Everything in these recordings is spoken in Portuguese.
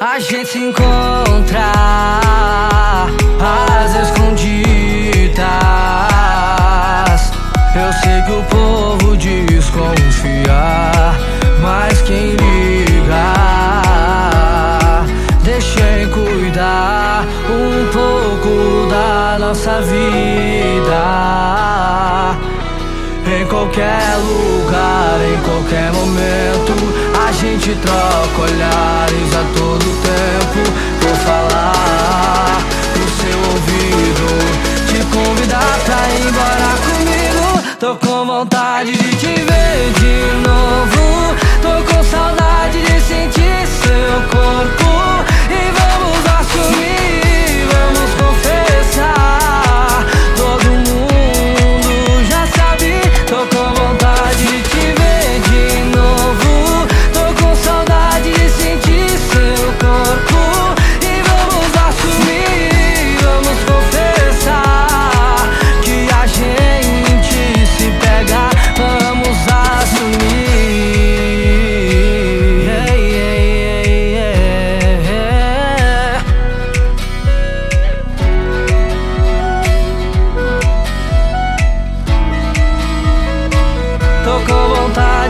a gente se encontra às escondidas. Eu sei que o povo desconfia, mas quem liga, deixem cuidar um pouco da nossa vida. Em qualquer lugar, em qualquer momento, a gente troca olhares a todo Tô com vontade de te ver de novo.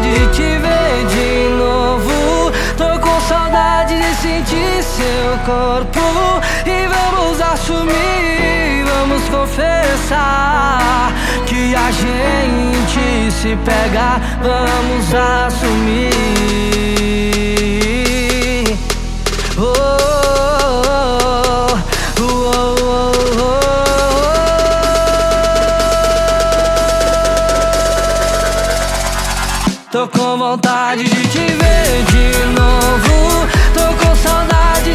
De te ver de novo. Tô com saudade de sentir seu corpo. E vamos assumir, vamos confessar. Que a gente se pega, vamos assumir. Oh, Tô com vontade de te ver de novo. Tô com saudade